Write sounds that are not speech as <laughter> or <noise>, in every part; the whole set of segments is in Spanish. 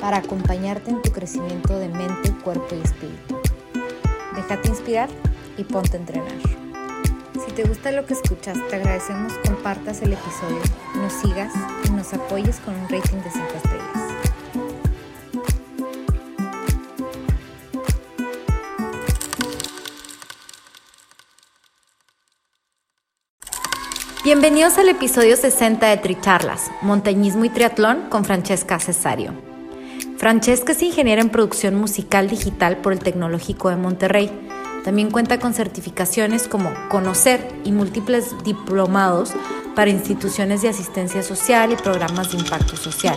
para acompañarte en tu crecimiento de mente, cuerpo y espíritu. Déjate inspirar y ponte a entrenar. Si te gusta lo que escuchas, te agradecemos compartas el episodio, nos sigas y nos apoyes con un rating de 5 estrellas. Bienvenidos al episodio 60 de Tricharlas, Montañismo y Triatlón con Francesca Cesario. Francesca es ingeniera en producción musical digital por el Tecnológico de Monterrey. También cuenta con certificaciones como Conocer y múltiples diplomados para instituciones de asistencia social y programas de impacto social.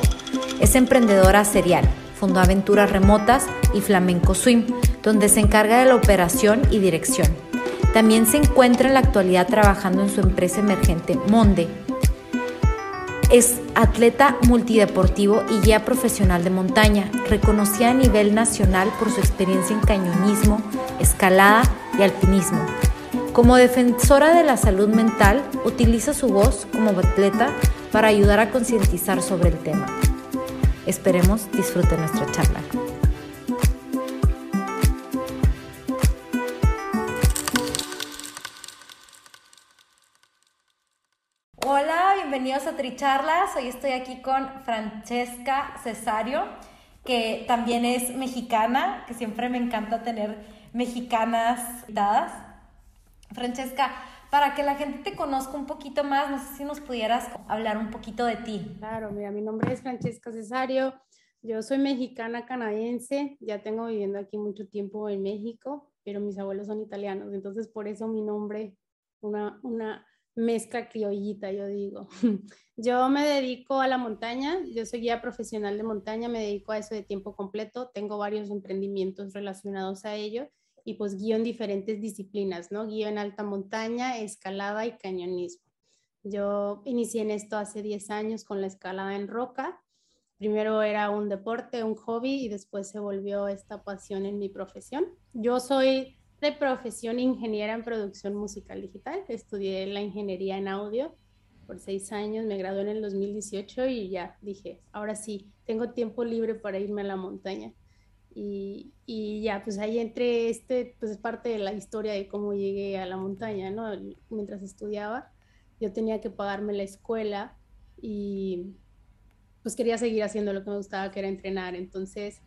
Es emprendedora serial, fundó Aventuras Remotas y Flamenco Swim, donde se encarga de la operación y dirección. También se encuentra en la actualidad trabajando en su empresa emergente Monde, atleta multideportivo y guía profesional de montaña, reconocida a nivel nacional por su experiencia en cañonismo, escalada y alpinismo. Como defensora de la salud mental, utiliza su voz como atleta para ayudar a concientizar sobre el tema. Esperemos disfruten nuestra charla. Bienvenidos a Tricharlas. Hoy estoy aquí con Francesca Cesario, que también es mexicana, que siempre me encanta tener mexicanas dadas. Francesca, para que la gente te conozca un poquito más, no sé si nos pudieras hablar un poquito de ti. Claro, mira, mi nombre es Francesca Cesario. Yo soy mexicana canadiense, ya tengo viviendo aquí mucho tiempo en México, pero mis abuelos son italianos, entonces por eso mi nombre, una, una mezcla criollita, yo digo. <laughs> Yo me dedico a la montaña, yo soy guía profesional de montaña, me dedico a eso de tiempo completo, tengo varios emprendimientos relacionados a ello y pues guío en diferentes disciplinas, ¿no? Guío en alta montaña, escalada y cañonismo. Yo inicié en esto hace 10 años con la escalada en roca. Primero era un deporte, un hobby y después se volvió esta pasión en mi profesión. Yo soy de profesión ingeniera en producción musical digital. Estudié la ingeniería en audio por seis años, me gradué en el 2018 y ya dije, ahora sí, tengo tiempo libre para irme a la montaña. Y, y ya, pues ahí entre este, pues es parte de la historia de cómo llegué a la montaña, ¿no? Mientras estudiaba, yo tenía que pagarme la escuela y pues quería seguir haciendo lo que me gustaba, que era entrenar. Entonces,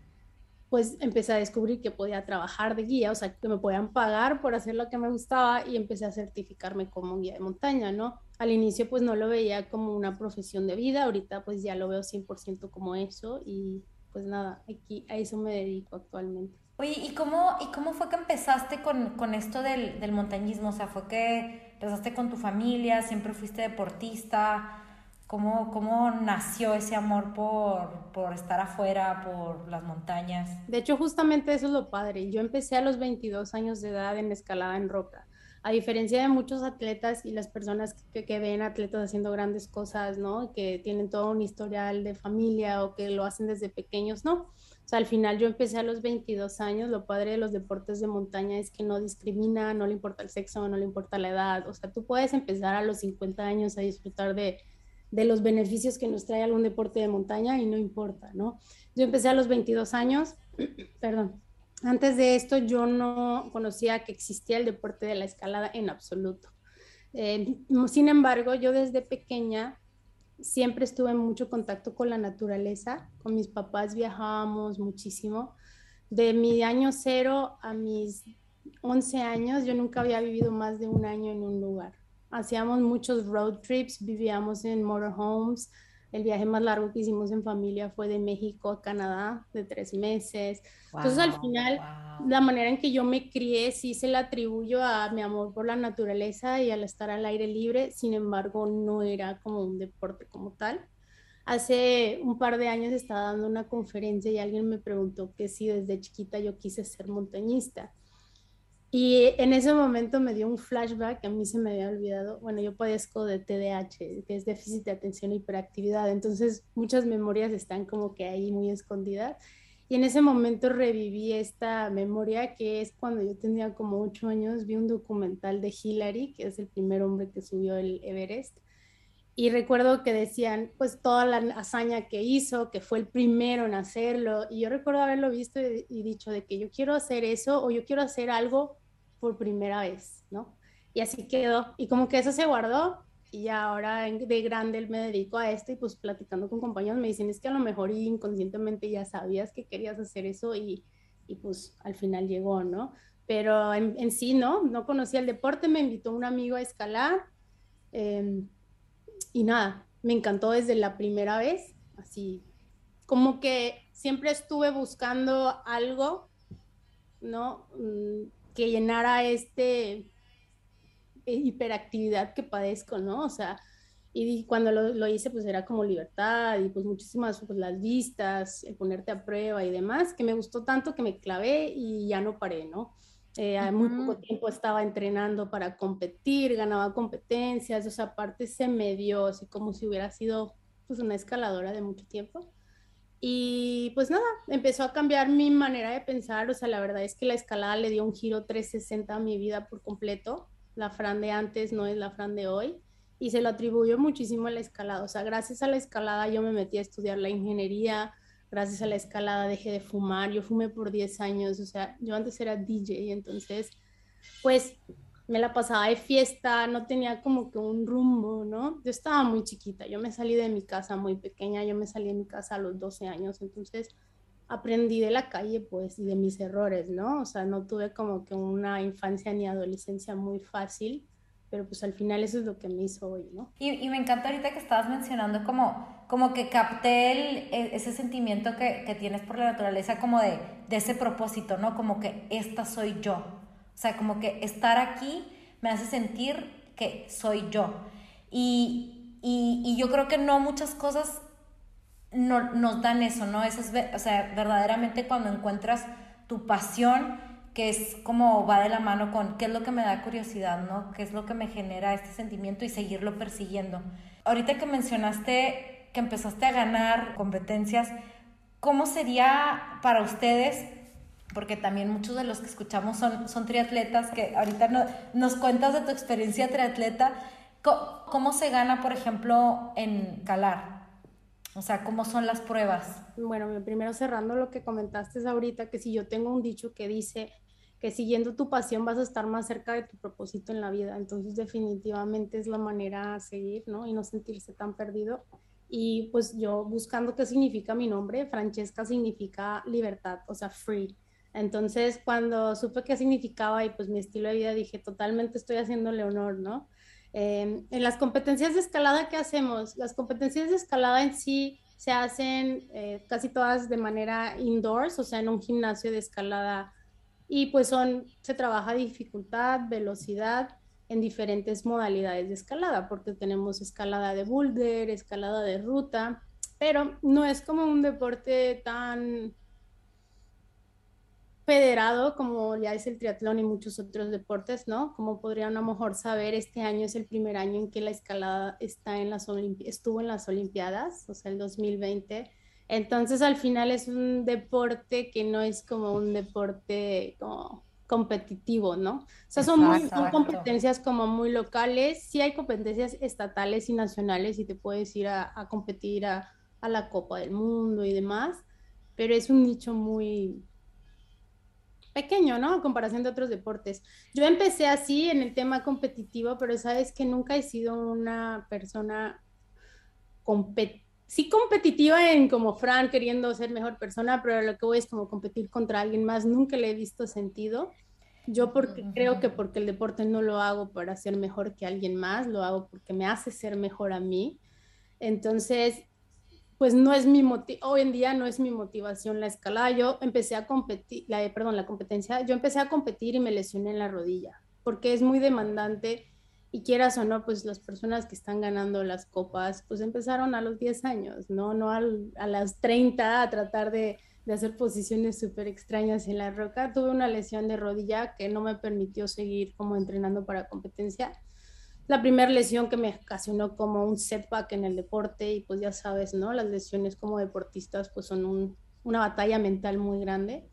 pues empecé a descubrir que podía trabajar de guía, o sea, que me podían pagar por hacer lo que me gustaba y empecé a certificarme como guía de montaña, ¿no? Al inicio pues no lo veía como una profesión de vida, ahorita pues ya lo veo 100% como eso y pues nada, aquí a eso me dedico actualmente. Oye, ¿y cómo, y cómo fue que empezaste con, con esto del, del montañismo? O sea, ¿fue que empezaste con tu familia, siempre fuiste deportista? ¿Cómo, ¿Cómo nació ese amor por, por estar afuera, por las montañas? De hecho, justamente eso es lo padre. Yo empecé a los 22 años de edad en escalada en roca. A diferencia de muchos atletas y las personas que, que, ven atletas haciendo grandes cosas, ¿no? Que tienen todo un historial de familia o que lo hacen desde pequeños, ¿no? O sea, al final yo empecé a los 22 años. Lo padre de los deportes de montaña es que no discrimina, no le importa el sexo, no le importa la edad. O sea, tú puedes empezar a los 50 años a disfrutar de de los beneficios que nos trae algún deporte de montaña y no importa, ¿no? Yo empecé a los 22 años, <clears throat> perdón, antes de esto yo no conocía que existía el deporte de la escalada en absoluto. Eh, sin embargo, yo desde pequeña siempre estuve en mucho contacto con la naturaleza, con mis papás viajábamos muchísimo. De mi año cero a mis 11 años, yo nunca había vivido más de un año en un lugar hacíamos muchos road trips, vivíamos en motorhomes. El viaje más largo que hicimos en familia fue de México a Canadá, de tres meses. Entonces, al final, la manera en que yo me crié sí se la atribuyo a mi amor por la naturaleza y al estar al aire libre. Sin embargo, no era como un deporte como tal. Hace un par de años estaba dando una conferencia y alguien me preguntó que si desde chiquita yo quise ser montañista. Y en ese momento me dio un flashback a mí se me había olvidado. Bueno, yo padezco de TDAH, que es déficit de atención y hiperactividad. Entonces, muchas memorias están como que ahí muy escondidas. Y en ese momento reviví esta memoria que es cuando yo tenía como ocho años, vi un documental de Hillary, que es el primer hombre que subió el Everest. Y recuerdo que decían, pues, toda la hazaña que hizo, que fue el primero en hacerlo. Y yo recuerdo haberlo visto y, dicho de que yo quiero hacer eso o yo quiero hacer algo por primera vez, ¿no? Y así quedó. Y como que eso se guardó y ahora de grande me dedico a esto y pues platicando con compañeros me dicen es que a lo mejor inconscientemente ya sabías que querías hacer eso y, y pues al final llegó, ¿no? Pero en, sí, ¿no? No conocía el deporte, me invitó un amigo a escalar em, y nada, me encantó desde la primera vez, así como que siempre estuve buscando algo, ¿no? Mm, que llenara este eh, hiperactividad que padezco, ¿no? O sea, y cuando lo, hice, pues era como libertad y pues muchísimas, pues las vistas, el ponerte a prueba y demás, que me gustó tanto que me clavé y ya no paré, ¿no? Eh, uh Muy poco tiempo estaba entrenando para competir, ganaba competencias, o sea, aparte se me dio así como si hubiera sido pues una escaladora de mucho tiempo. Y pues nada, empezó a cambiar mi manera de pensar, o sea, la verdad es que la escalada le dio un giro 360 a mi vida por completo. La Fran de antes no es la Fran de hoy y se lo atribuyo muchísimo a la escalada. O sea, gracias a la escalada yo me metí a estudiar la ingeniería, gracias a la escalada dejé de fumar, yo fumé por 10 años, o sea, yo antes era DJ, entonces, pues me la pasaba de fiesta, no tenía como que un rumbo, ¿no? Yo estaba muy chiquita, yo me salí de mi casa muy pequeña, yo me salí de mi casa a los 12 años, entonces aprendí de la calle, pues, y de mis errores, ¿no? O sea, no tuve como que una infancia ni adolescencia muy fácil, pero pues al final eso es lo que me hizo hoy, ¿no? Y, y me encanta ahorita que estabas mencionando como, como que capté el, e, ese sentimiento que, que, tienes por la naturaleza, como de, de ese propósito, ¿no? Como que esta soy yo, o sea, como que estar aquí me hace sentir que soy yo. Y, y, y yo creo que no muchas cosas no, nos dan eso, ¿no? Eso es, o sea, verdaderamente cuando encuentras tu pasión, que es como va de la mano con qué es lo que me da curiosidad, ¿no? ¿Qué es lo que me genera este sentimiento y seguirlo persiguiendo? Ahorita que mencionaste que empezaste a ganar competencias, ¿cómo sería para ustedes porque también muchos de los que escuchamos son, son triatletas, que ahorita no, nos cuentas de tu experiencia triatleta. ¿Cómo, se gana, por ejemplo, en calar? O sea, ¿cómo son las pruebas? Bueno, primero cerrando lo que comentaste ahorita, que si yo tengo un dicho que dice siguiendo tu pasión vas a estar más cerca de tu propósito en la vida, entonces definitivamente es la manera a seguir, ¿no? Y no sentirse tan perdido. Y pues yo buscando qué significa mi nombre, Francesca significa libertad, o sea, free. Entonces, cuando supe qué significaba y pues mi estilo de vida, dije, totalmente estoy haciéndole honor, ¿no? Em, en las competencias de escalada, ¿qué hacemos? Las competencias de escalada en sí se hacen eh, casi todas de manera indoors, o sea, en un gimnasio de escalada. Y pues son, se trabaja dificultad, velocidad en diferentes modalidades de escalada, porque tenemos escalada de boulder, escalada de ruta, pero no es como un deporte tan federado como ya es el triatlón y muchos otros deportes, ¿no? Como podrían a lo mejor saber, este año es el primer año en que la escalada está en las estuvo en las Olimpiadas, o sea, el 2020. Entonces, al final es un deporte que no es como un deporte como competitivo, ¿no? O sea, son, competencias como muy locales, sí hay competencias estatales y nacionales y te puedes ir a, a competir a, a la Copa del Mundo y demás, pero es un nicho muy, pequeño, ¿no? A comparación de otros deportes. Yo empecé así en el tema competitivo, pero sabes que nunca he sido una persona sí competitiva en como Fran queriendo ser mejor persona, pero lo que voy es como competir contra alguien más, nunca le he visto sentido. Yo porque creo que porque el deporte no lo hago para ser mejor que alguien más, lo hago porque me hace ser mejor a mí. Entonces, pues no es mi hoy en día no es mi motivación la escalada. Yo empecé a competir, la, perdón, la competencia, yo empecé a competir y me lesioné en la rodilla, porque es muy demandante y quieras o no, pues las personas que están ganando las copas, pues empezaron a los 10 años, no, no a las 30 a tratar de, de hacer posiciones súper extrañas en la roca. Tuve una lesión de rodilla que no me permitió seguir como entrenando para competencia. La primera lesión que me ocasionó como un setback en el deporte y pues ya sabes, ¿no? Las lesiones como deportistas pues son un, una batalla mental muy grande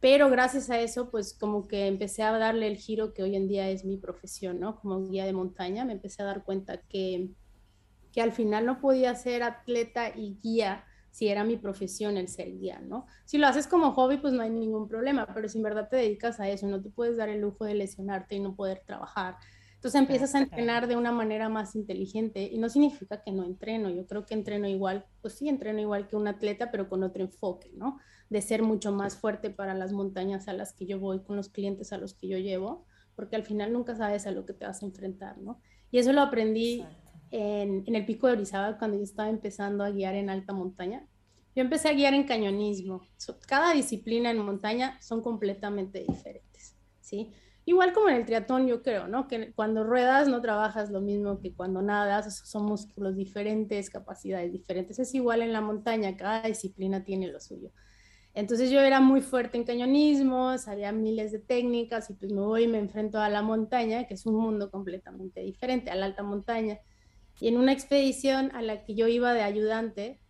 pero gracias a eso, pues como que empecé a darle el giro que hoy en día es mi profesión, ¿no? Como guía de montaña, me empecé a dar cuenta que, que al final no podía ser atleta y guía si era mi profesión el ser guía, ¿no? Si lo haces como hobby, pues no hay ningún problema, pero si en verdad te dedicas a eso, no te puedes dar el lujo de lesionarte y no poder trabajar. Entonces empiezas a entrenar de una manera más inteligente y no significa que no entreno, yo creo que entreno igual, pues sí, entreno igual que un atleta, pero con otro enfoque, ¿no? De ser mucho más fuerte para las montañas a las que yo voy, con los clientes a los que yo llevo, porque al final nunca sabes a lo que te vas a enfrentar, ¿no? Y eso lo aprendí en, en, el pico de Orizaba cuando yo estaba empezando a guiar en alta montaña. Yo empecé a guiar en cañonismo. cada disciplina en montaña son completamente diferentes, ¿sí? Igual como en el triatlón, yo creo, ¿no? Que cuando ruedas no trabajas lo mismo que cuando nadas, son músculos diferentes, capacidades diferentes. Es igual en la montaña, cada disciplina tiene lo suyo. Entonces yo era muy fuerte en cañonismo, sabía miles de técnicas y pues me voy y me enfrento a la montaña, que es un mundo completamente diferente, a la alta montaña. Y en una expedición a la que yo iba de ayudante,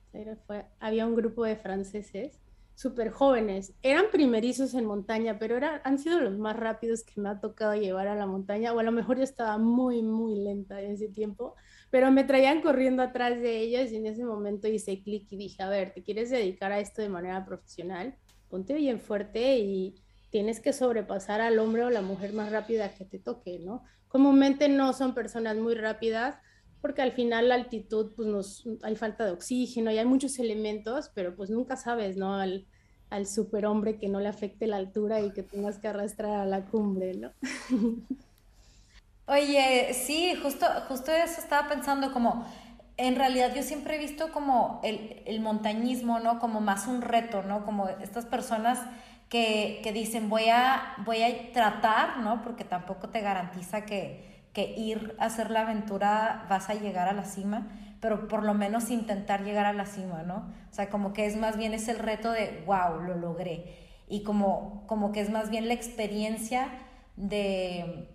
había un grupo de franceses súper jóvenes. Eran primerizos en montaña, pero era, han sido los más rápidos que me ha tocado llevar a la montaña, o a lo mejor yo estaba muy, muy lenta en ese tiempo, pero me traían corriendo atrás de ellos y en ese momento hice clic y dije, a ver, ¿te quieres dedicar a esto de manera profesional? Ponte bien fuerte y tienes que sobrepasar al hombre o la mujer más rápida que te toque, ¿no? Comúnmente no son personas muy rápidas porque al final la altitud, pues nos, hay falta de oxígeno y hay muchos elementos, pero pues nunca sabes, ¿no? Al, al superhombre que no le afecte la altura y que tengas que arrastrar a la cumbre, ¿no? <laughs> Oye, sí, justo, justo eso estaba pensando como, en realidad yo siempre he visto como el, el montañismo, ¿no? Como más un reto, ¿no? Como estas personas que, que, dicen voy a, voy a tratar, ¿no? Porque tampoco te garantiza que, que ir a hacer la aventura vas a llegar a la cima, pero por lo menos intentar llegar a la cima, ¿no? O sea, como que es más bien es el reto de, wow, lo logré. Y como, como que es más bien la experiencia de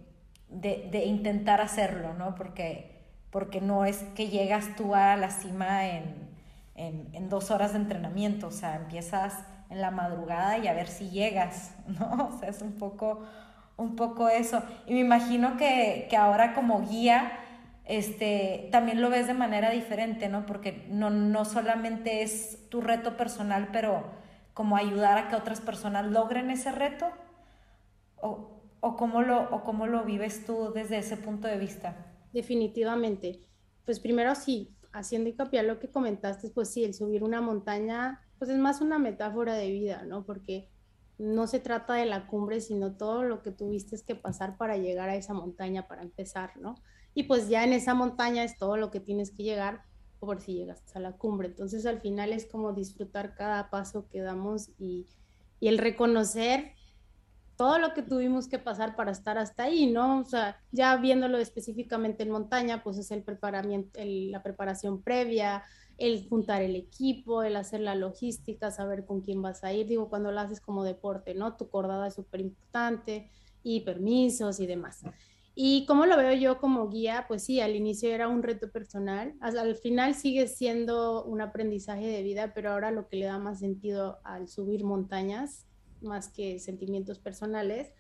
de, intentar hacerlo, ¿no? Porque, porque no es que llegas tú a la cima en, dos horas de entrenamiento, o sea, empiezas en la madrugada y a ver si llegas, <laughs> ¿no? O sea, es un poco, un poco eso. Y me imagino que, ahora como guía, este, también lo ves de manera diferente, ¿no? Porque no, no solamente es tu reto personal, pero como ayudar a que otras personas logren ese reto. O cómo lo, o cómo lo vives tú desde ese punto de vista? Definitivamente. Pues primero sí, haciendo hincapié a lo que comentaste, pues sí, el subir una montaña, pues es más una metáfora de vida, ¿no? Porque no se trata de la cumbre, sino todo lo que tuviste que pasar para llegar a esa montaña, para empezar, ¿no? Y pues ya en esa montaña es todo lo que tienes que llegar por si llegas a la cumbre. Entonces al final es como disfrutar cada paso que damos y, y el reconocer todo lo que tuvimos que pasar para estar hasta ahí, ¿no? O sea, ya viéndolo específicamente en montaña, pues es el preparamiento, la preparación previa, el juntar el equipo, el hacer la logística, saber con quién vas a ir, digo, cuando lo haces como deporte, ¿no? Tu cordada es súper importante y permisos y demás. Y como lo veo yo como guía, pues sí, al inicio era un reto personal, al final sigue siendo un aprendizaje de vida, pero ahora lo que le da más sentido al subir montañas más que sentimientos personales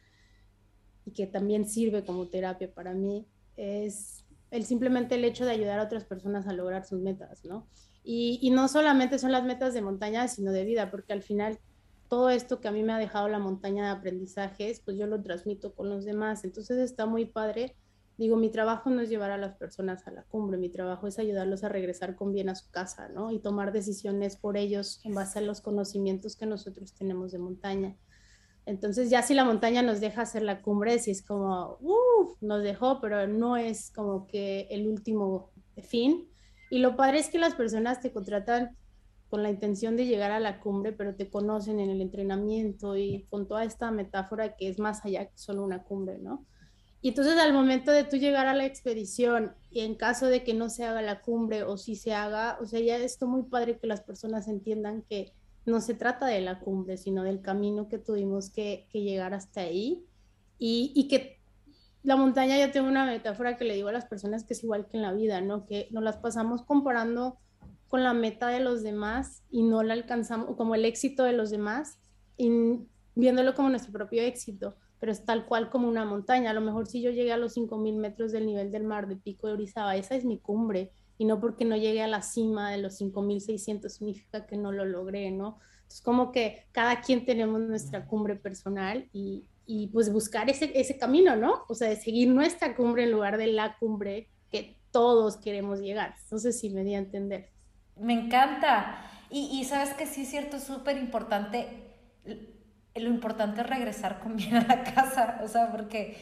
y que también sirve como terapia para mí, es el simplemente el hecho de ayudar a otras personas a lograr sus metas, ¿no? Y, y no solamente son las metas de montaña, sino de vida, porque al final todo esto que a mí me ha dejado la montaña de aprendizajes, pues yo lo transmito con los demás. Entonces está muy padre digo, mi trabajo no es llevar a las personas a la cumbre, mi trabajo es ayudarlos a regresar con bien a su casa, ¿no? Y tomar decisiones por ellos en base a los conocimientos que nosotros tenemos de montaña. Entonces, ya si la montaña nos deja hacer la cumbre, si es como, uff, nos dejó, pero no es como que el último fin. Y lo padre es que las personas te contratan con la intención de llegar a la cumbre, pero te conocen en el entrenamiento y con toda esta metáfora que es más allá que solo una cumbre, ¿no? Y entonces al momento de tú llegar a la expedición y en caso de que no se haga la cumbre o si se haga, o sea, ya esto muy padre que las personas entiendan que no se trata de la cumbre, sino del camino que tuvimos que, que llegar hasta ahí y, y, que la montaña, yo tengo una metáfora que le digo a las personas que es igual que en la vida, ¿no? Que nos las pasamos comparando con la meta de los demás y no la alcanzamos, como el éxito de los demás, y viéndolo como nuestro propio éxito pero es tal cual como una montaña. A lo mejor si yo llegué a los 5.000 metros del nivel del mar de Pico de Orizaba, esa es mi cumbre, y no porque no llegue a la cima de los 5.600 significa que no lo logré, ¿no? Es como que cada quien tenemos nuestra cumbre personal y, y pues buscar ese, ese camino, ¿no? O sea, de seguir nuestra cumbre en lugar de la cumbre que todos queremos llegar. No sé si me di a entender. Me encanta. Y, y sabes que sí es cierto, es súper importante lo importante es regresar con bien a la casa, o sea, porque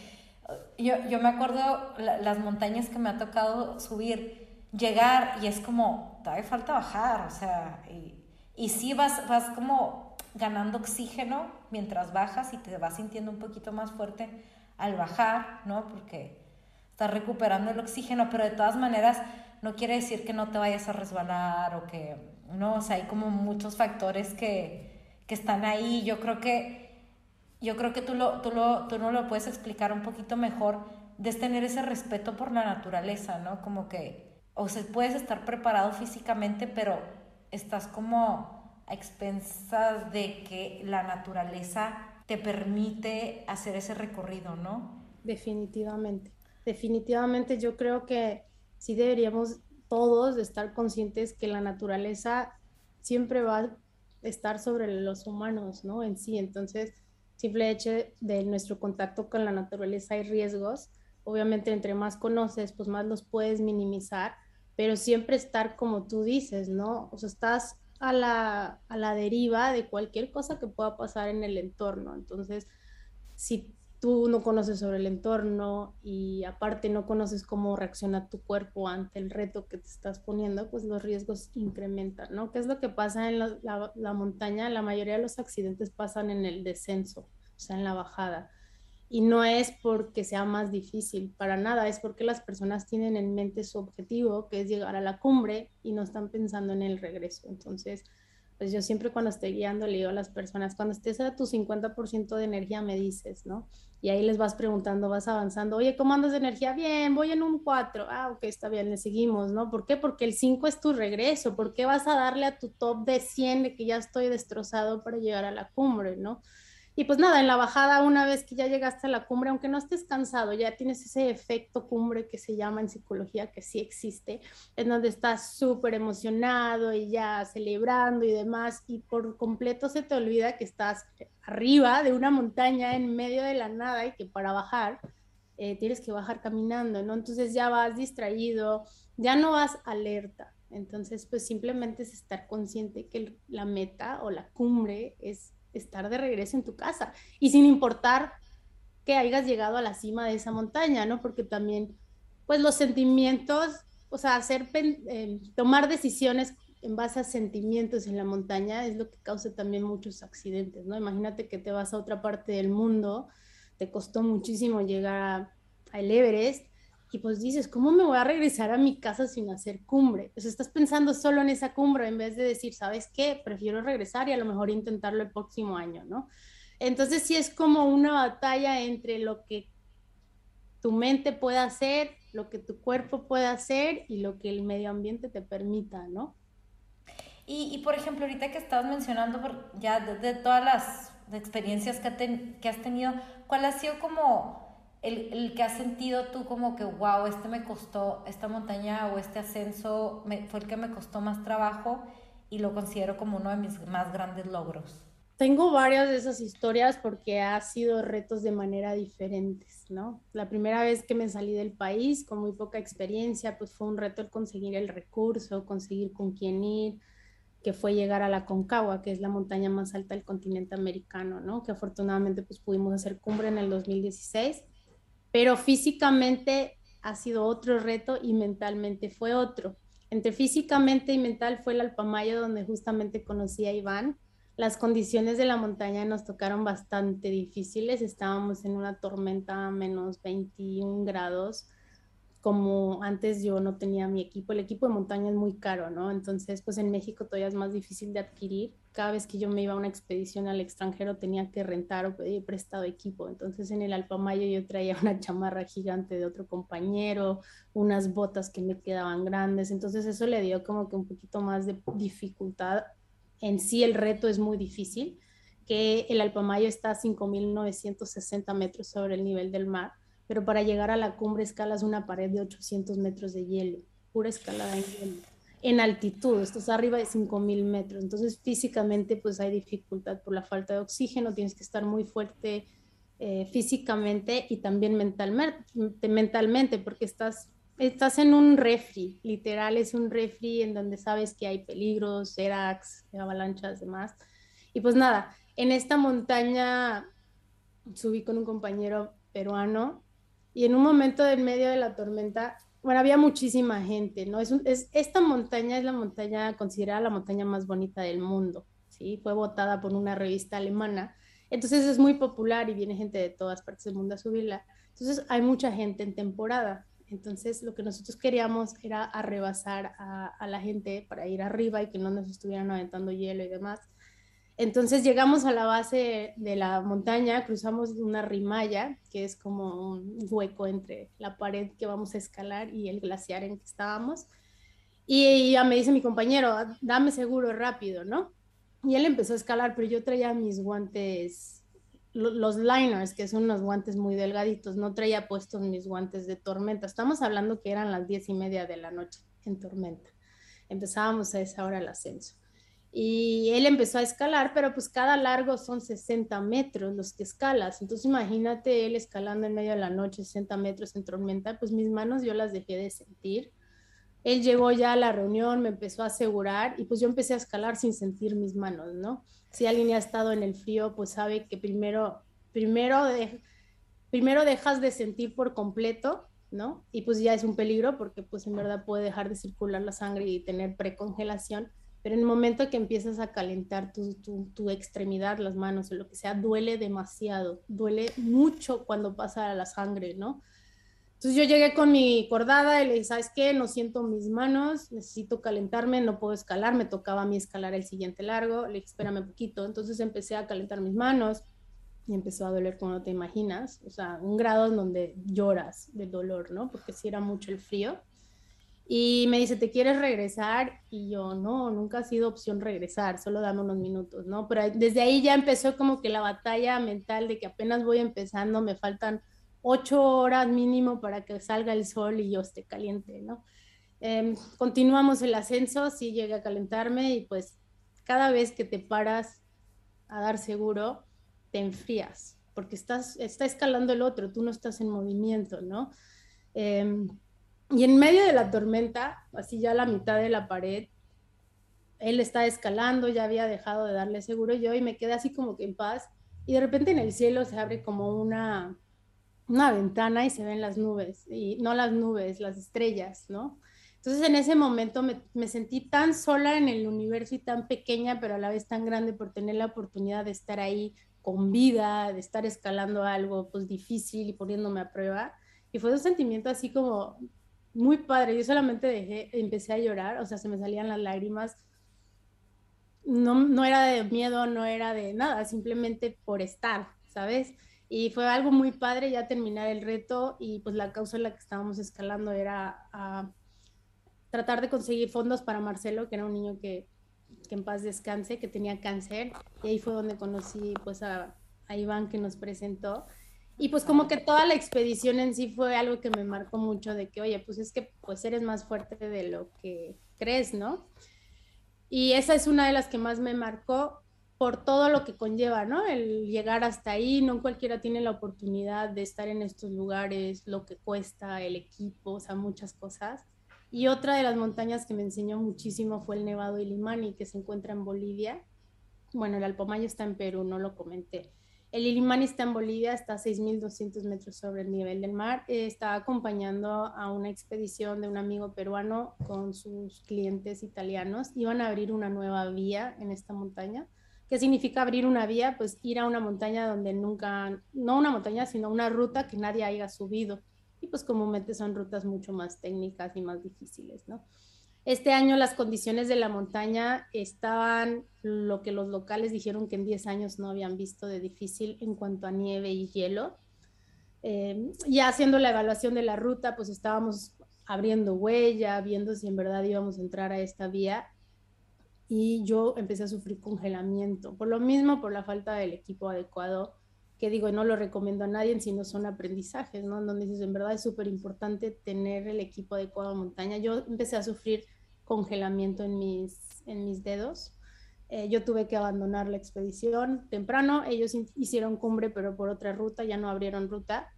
yo, yo me acuerdo las montañas que me ha tocado subir, llegar y es como, todavía falta bajar, o sea, y, y sí vas, vas como ganando oxígeno mientras bajas y te vas sintiendo un poquito más fuerte al bajar, ¿no? Porque estás recuperando el oxígeno, pero de todas maneras no quiere decir que no te vayas a resbalar o que, no, o sea, hay como muchos factores que, que están ahí. Yo creo que, yo creo que tú, lo, tú, lo, tú no lo puedes explicar un poquito mejor, de tener ese respeto por la naturaleza, ¿no? Como que, o sea, puedes estar preparado físicamente, pero estás como a expensas de que la naturaleza te permite hacer ese recorrido, ¿no? Definitivamente, definitivamente yo creo que sí deberíamos todos estar conscientes que la naturaleza siempre va estar sobre los humanos, ¿no? En sí, entonces, simple hecho de nuestro contacto con la naturaleza hay riesgos. Obviamente, entre más conoces, pues más los puedes minimizar, pero siempre estar como tú dices, ¿no? O sea, estás a la, a la deriva de cualquier cosa que pueda pasar en el entorno. Entonces, si tú no conoces sobre el entorno y aparte no conoces cómo reacciona tu cuerpo ante el reto que te estás poniendo, pues los riesgos incrementan, ¿no? ¿Qué es lo que pasa en la, la, montaña? La mayoría de los accidentes pasan en el descenso, o sea, en la bajada. Y no es porque sea más difícil, para nada, es porque las personas tienen en mente su objetivo, que es llegar a la cumbre, y no están pensando en el regreso. Entonces, pues yo siempre cuando estoy guiando le digo a las personas, cuando estés a tu 50% de energía me dices, ¿no? Y ahí les vas preguntando, vas avanzando, oye, ¿cómo andas de energía? Bien, voy en un 4, ah, ok, está bien, le seguimos, ¿no? ¿Por qué? Porque el 5 es tu regreso, ¿por qué vas a darle a tu top de 100 de que ya estoy destrozado para llegar a la cumbre, ¿no? Y pues nada, en la bajada, una vez que ya llegaste a la cumbre, aunque no estés cansado, ya tienes ese efecto cumbre que se llama en psicología, que sí existe, en donde estás súper emocionado y ya celebrando y demás, y por completo se te olvida que estás arriba de una montaña en medio de la nada y que para bajar eh, tienes que bajar caminando, ¿no? Entonces ya vas distraído, ya no vas alerta. Entonces, pues simplemente es estar consciente que la meta o la cumbre es estar de regreso en tu casa y sin importar que hayas llegado a la cima de esa montaña, ¿no? Porque también, pues los sentimientos, o sea, hacer, eh, tomar decisiones en base a sentimientos en la montaña es lo que causa también muchos accidentes, ¿no? Imagínate que te vas a otra parte del mundo, te costó muchísimo llegar al Everest y pues dices, ¿cómo me voy a regresar a mi casa sin hacer cumbre? O estás pensando solo en esa cumbre en vez de decir, ¿sabes qué? Prefiero regresar y a lo mejor intentarlo el próximo año, ¿no? Entonces sí es como una batalla entre lo que tu mente puede hacer, lo que tu cuerpo puede hacer y lo que el medio ambiente te permita, ¿no? Y, y por ejemplo, ahorita que estabas mencionando ya de, todas las experiencias que, que has tenido, ¿cuál ha sido como el, el, que has sentido tú como que, wow, este me costó, esta montaña o este ascenso me, fue el que me costó más trabajo y lo considero como uno de mis más grandes logros? Tengo varias de esas historias porque ha sido retos de manera diferentes, ¿no? La primera vez que me salí del país con muy poca experiencia, pues fue un reto el conseguir el recurso, conseguir con quién ir, que fue llegar a la Concagua, que es la montaña más alta del continente americano, ¿no? Que afortunadamente pues pudimos hacer cumbre en el 2016 pero físicamente ha sido otro reto y mentalmente fue otro. Entre físicamente y mental fue el Alpamayo donde justamente conocí a Iván, las condiciones de la montaña nos tocaron bastante difíciles. Estábamos en una tormenta a menos 21 grados como antes yo no tenía mi equipo, el equipo de montaña es muy caro, ¿no? Entonces, pues en México todavía es más difícil de adquirir. Cada vez que yo me iba a una expedición al extranjero tenía que rentar o pedir prestado equipo. Entonces en el Alpamayo yo traía <laughs> una chamarra gigante de otro compañero, unas botas que me quedaban grandes. Entonces eso le dio como que un poquito más de dificultad. En sí el reto es muy difícil, que el Alpamayo está a 5.960 metros sobre el nivel del mar pero para llegar a la cumbre escalas una pared de 800 metros de hielo, pura escalada en hielo, en altitud, estás arriba de 5000 metros, entonces físicamente pues hay dificultad por la falta de oxígeno, tienes que estar muy fuerte eh, físicamente y también mentalmente, mentalmente porque estás, estás en un refri, literal es un refri en donde sabes que hay peligros, seracs, avalanchas, demás. Y pues nada, en esta montaña subí con un compañero peruano y en un momento del medio de la tormenta, bueno, había muchísima gente, ¿no? Es, es esta montaña es la montaña considerada la montaña más bonita del mundo, ¿sí? Fue votada por una revista alemana, entonces es muy popular y viene gente de todas partes del mundo a subirla. Entonces hay mucha gente en temporada. Entonces lo que nosotros queríamos era arrebasar a, a la gente para ir arriba y que no nos estuvieran aventando hielo y demás. Entonces llegamos a la base de la montaña, cruzamos una rimalla, que es como un hueco entre la pared que vamos a escalar y el glaciar en que estábamos. Y ya me dice mi compañero, dame seguro rápido, ¿no? Y él empezó a escalar, pero yo traía mis guantes, los liners, que son unos guantes muy delgaditos, no traía puestos mis guantes de tormenta. Estamos hablando que eran las diez y media de la noche en tormenta. Empezábamos a esa hora el ascenso. Y él empezó a escalar, pero pues cada largo son 60 metros los que escalas. Entonces imagínate él escalando en medio de la noche 60 metros en tormenta, pues mis manos yo las dejé de sentir. Él llegó ya a la reunión, me empezó a asegurar y pues yo empecé a escalar sin sentir mis manos, ¿no? Si alguien ha estado en el frío, pues sabe que primero, primero, primero dejas de sentir por completo, ¿no? Y pues ya es un peligro porque pues en verdad puede dejar de circular la sangre y tener precongelación pero en el momento que empiezas a calentar tu, tu, extremidad, las manos o lo que sea, duele demasiado, duele mucho cuando pasa la sangre, ¿no? Entonces yo llegué con mi cordada y le dije, ¿sabes qué? No siento mis manos, necesito calentarme, no puedo escalar, me tocaba a mí escalar el siguiente largo, le dije, espérame un poquito. Entonces empecé a calentar mis manos y empezó a doler como no te imaginas, o sea, un grado en donde lloras de dolor, ¿no? Porque sí era mucho el frío. Y me dice, ¿te quieres regresar? Y yo, no, nunca ha sido opción regresar, solo dame unos minutos, ¿no? Pero desde ahí ya empezó como que la batalla mental de que apenas voy empezando, me faltan ocho horas mínimo para que salga el sol y yo esté caliente, ¿no? Em, continuamos el ascenso, sí llegué a calentarme y pues cada vez que te paras a dar seguro, te enfrías, porque estás, está escalando el otro, tú no estás en movimiento, ¿no? Eh, y en medio de la tormenta, así ya a la mitad de la pared, él está escalando, ya había dejado de darle seguro yo y me quedé así como que en paz. Y de repente en el cielo se abre como una, una ventana y se ven las nubes, y no las nubes, las estrellas, ¿no? Entonces en ese momento me, me, sentí tan sola en el universo y tan pequeña, pero a la vez tan grande por tener la oportunidad de estar ahí con vida, de estar escalando algo pues difícil y poniéndome a prueba. Y fue un sentimiento así como muy padre. Yo solamente dejé, empecé a llorar, o sea, se me salían las lágrimas. No, no era de miedo, no era de nada, simplemente por estar, ¿sabes? Y fue algo muy padre ya terminar el reto y pues la causa en la que estábamos escalando era tratar de conseguir fondos para Marcelo, que era un niño que, que en paz descanse, que tenía cáncer. Y ahí fue donde conocí pues a Iván que nos presentó y pues como que toda la expedición en sí fue algo que me marcó mucho de que, oye, pues es que pues eres más fuerte de lo que crees, ¿no? Y esa es una de las que más me marcó por todo lo que conlleva, ¿no? El llegar hasta ahí, no cualquiera tiene la oportunidad de estar en estos lugares, lo que cuesta, el equipo, o sea, muchas cosas. Y otra de las montañas que me enseñó muchísimo fue el Nevado Ilimani, que se encuentra en Bolivia. Bueno, el Alpomayo está en Perú, no lo comenté. El Illimani está en Bolivia, está a 6.200 metros sobre el nivel del mar. Está acompañando a una expedición de un amigo peruano con sus clientes italianos. Iban a abrir una nueva vía en esta montaña, ¿Qué significa abrir una vía? Pues ir a una montaña donde nunca, no una montaña, sino una ruta que nadie haya subido. Y pues comúnmente son rutas mucho más técnicas y más difíciles, ¿no? Este año las condiciones de la montaña estaban lo que los locales dijeron que en 10 años no habían visto de difícil en cuanto a nieve y hielo. Eh, ya haciendo la evaluación de la ruta, pues estábamos abriendo huella, viendo si en verdad íbamos a entrar a esta vía y yo empecé a sufrir congelamiento. Por lo mismo, por la falta del equipo adecuado, que digo, no lo recomiendo a nadie, sino son aprendizajes, ¿no? Donde dices, en verdad es súper importante tener el equipo adecuado a montaña. Yo empecé a sufrir congelamiento en mis, en mis dedos. Eh, yo tuve que abandonar la expedición temprano. Ellos hicieron cumbre, pero por otra ruta, ya no abrieron ruta.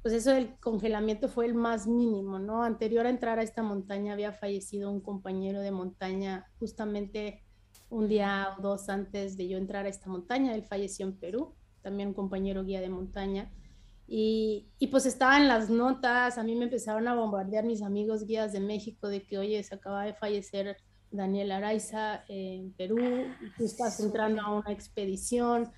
Pues eso del congelamiento fue el más mínimo, ¿no? Anterior a entrar a esta montaña había fallecido un compañero de montaña justamente un día o dos antes de yo entrar a esta montaña. Él falleció en Perú también un compañero guía de montaña. Y, y, pues estaban las notas, a mí me empezaron a bombardear mis amigos guías de México de que, oye, se acaba de fallecer Daniel Araiza en Perú, tú estás entrando a una expedición.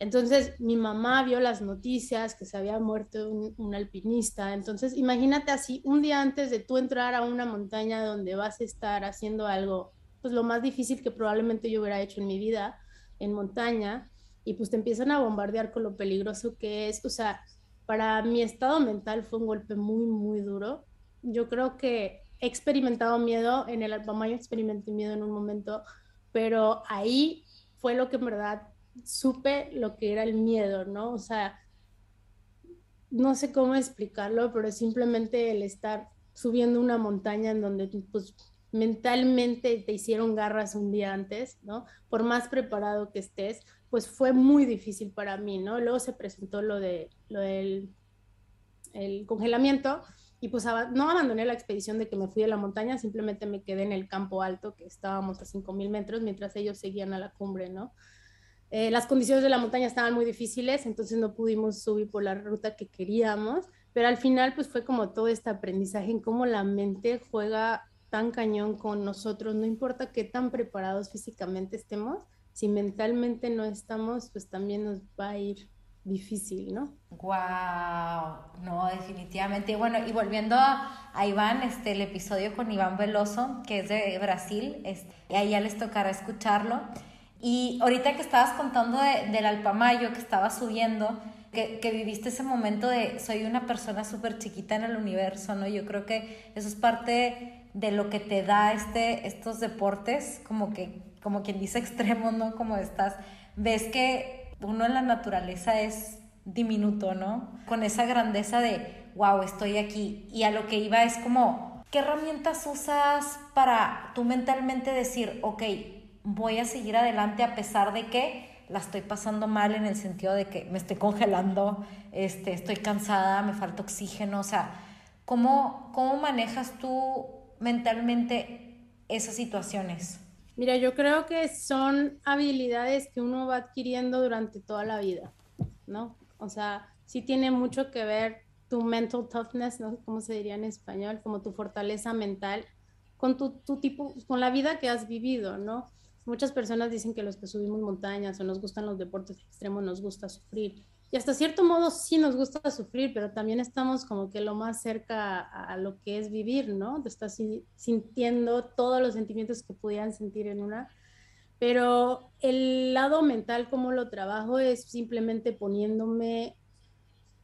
Entonces mi mamá vio las noticias que se había muerto un, un, alpinista. Entonces imagínate así, un día antes de tú entrar a una montaña donde vas a estar haciendo algo, pues lo más difícil que probablemente yo hubiera hecho en mi vida en montaña, y pues te empiezan a bombardear con lo peligroso que es. O sea, para mi estado mental fue un golpe muy, muy duro. Yo creo que he experimentado miedo, en el Alpamayo experimenté miedo en un momento, pero ahí fue lo que en verdad supe lo que era el miedo, ¿no? O sea, no sé cómo explicarlo, pero simplemente el estar subiendo una montaña en donde pues mentalmente te hicieron garras un día antes, ¿no? Por más preparado que estés, pues fue muy difícil para mí, ¿no? Luego se presentó lo, de, lo del el congelamiento y pues no abandoné la expedición de que me fui a la montaña, simplemente me quedé en el campo alto, que estábamos a 5.000 metros, mientras ellos seguían a la cumbre, ¿no? Eh, las condiciones de la montaña estaban muy difíciles, entonces no pudimos subir por la ruta que queríamos, pero al final pues fue como todo este aprendizaje en cómo la mente juega tan cañón con nosotros, no importa qué tan preparados físicamente estemos, si mentalmente no estamos, pues también nos va a ir difícil, ¿no? Wow, no, definitivamente. Bueno, y volviendo a, Iván, este, el episodio con Iván Veloso, que es de Brasil, este, y ahí ya les tocará escucharlo. Y ahorita que estabas contando del Alpamayo, que estaba subiendo, que, que, viviste ese momento de soy una persona súper chiquita en el universo, ¿no? Yo creo que eso es parte de lo que te da este, estos deportes, como que como quien dice <laughs> extremo, ¿no? Como estás, ves que uno en la naturaleza es diminuto, ¿no? Con esa grandeza de, wow, estoy aquí. Y a lo que iba es como, ¿qué herramientas usas para tú mentalmente decir, ok, voy a seguir adelante a pesar de que la estoy pasando mal en el sentido de que me estoy congelando, este, estoy cansada, me falta oxígeno, o sea, ¿cómo, cómo manejas tú mentalmente esas situaciones? Mira, yo creo que son habilidades que uno va adquiriendo durante toda la vida, ¿no? O sea, sí tiene mucho que ver tu mental toughness, ¿no? ¿Cómo se diría en español? Como tu fortaleza mental con tu tipo, con la vida que has vivido, ¿no? Muchas personas dicen que los que subimos montañas o nos gustan los deportes extremos nos gusta sufrir y hasta cierto modo sí nos gusta sufrir, pero también estamos como que lo más cerca a, lo que es vivir, ¿no? Te estás sintiendo todos los sentimientos que pudieran sentir en una. Pero el lado mental, como lo trabajo, es simplemente poniéndome,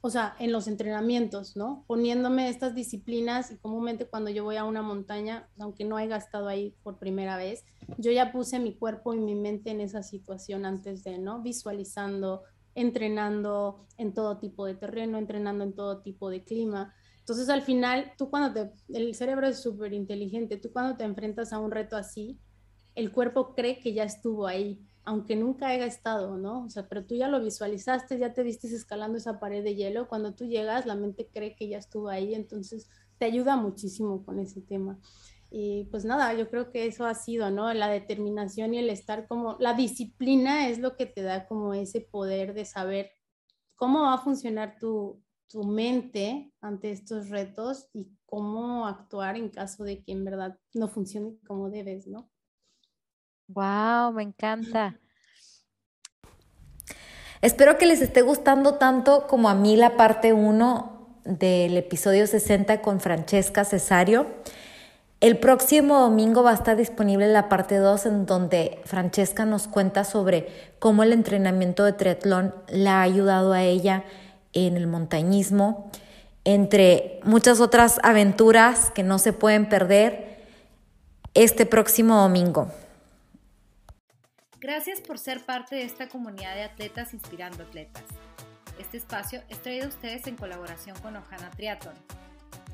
o sea, en los entrenamientos, ¿no? Poniéndome estas disciplinas y comúnmente cuando yo voy a una montaña, aunque no haya estado ahí por primera vez, yo ya puse mi cuerpo y mi mente en esa situación antes de, ¿no? Visualizando, entrenando en todo tipo de terreno, entrenando en todo tipo de clima. Entonces al final, tú cuando te, el cerebro es súper inteligente, tú cuando te enfrentas a un reto así, el cuerpo cree que ya estuvo ahí, aunque nunca haya estado, ¿no? O sea, pero tú ya lo visualizaste, ya te viste escalando esa pared de hielo, cuando tú llegas, la mente cree que ya estuvo ahí, entonces te ayuda muchísimo con ese tema. Y pues nada, yo creo que eso ha sido, ¿no? La determinación y el estar como, la disciplina es lo que te da como ese poder de saber cómo va a funcionar tu, tu mente ante estos retos y cómo actuar en caso de que en verdad no funcione como debes, ¿no? Wow, me encanta. Espero que les esté gustando tanto como a mí la parte 1 del episodio 60 con Francesca Cesario. El próximo domingo va a estar disponible la parte 2 en donde Francesca nos cuenta sobre cómo el entrenamiento de triatlón la ha ayudado a ella en el montañismo, entre muchas otras aventuras que no se pueden perder este próximo domingo. Gracias por ser parte de esta comunidad de atletas inspirando atletas. Este espacio es traído a ustedes en colaboración con Ojana Triathlon,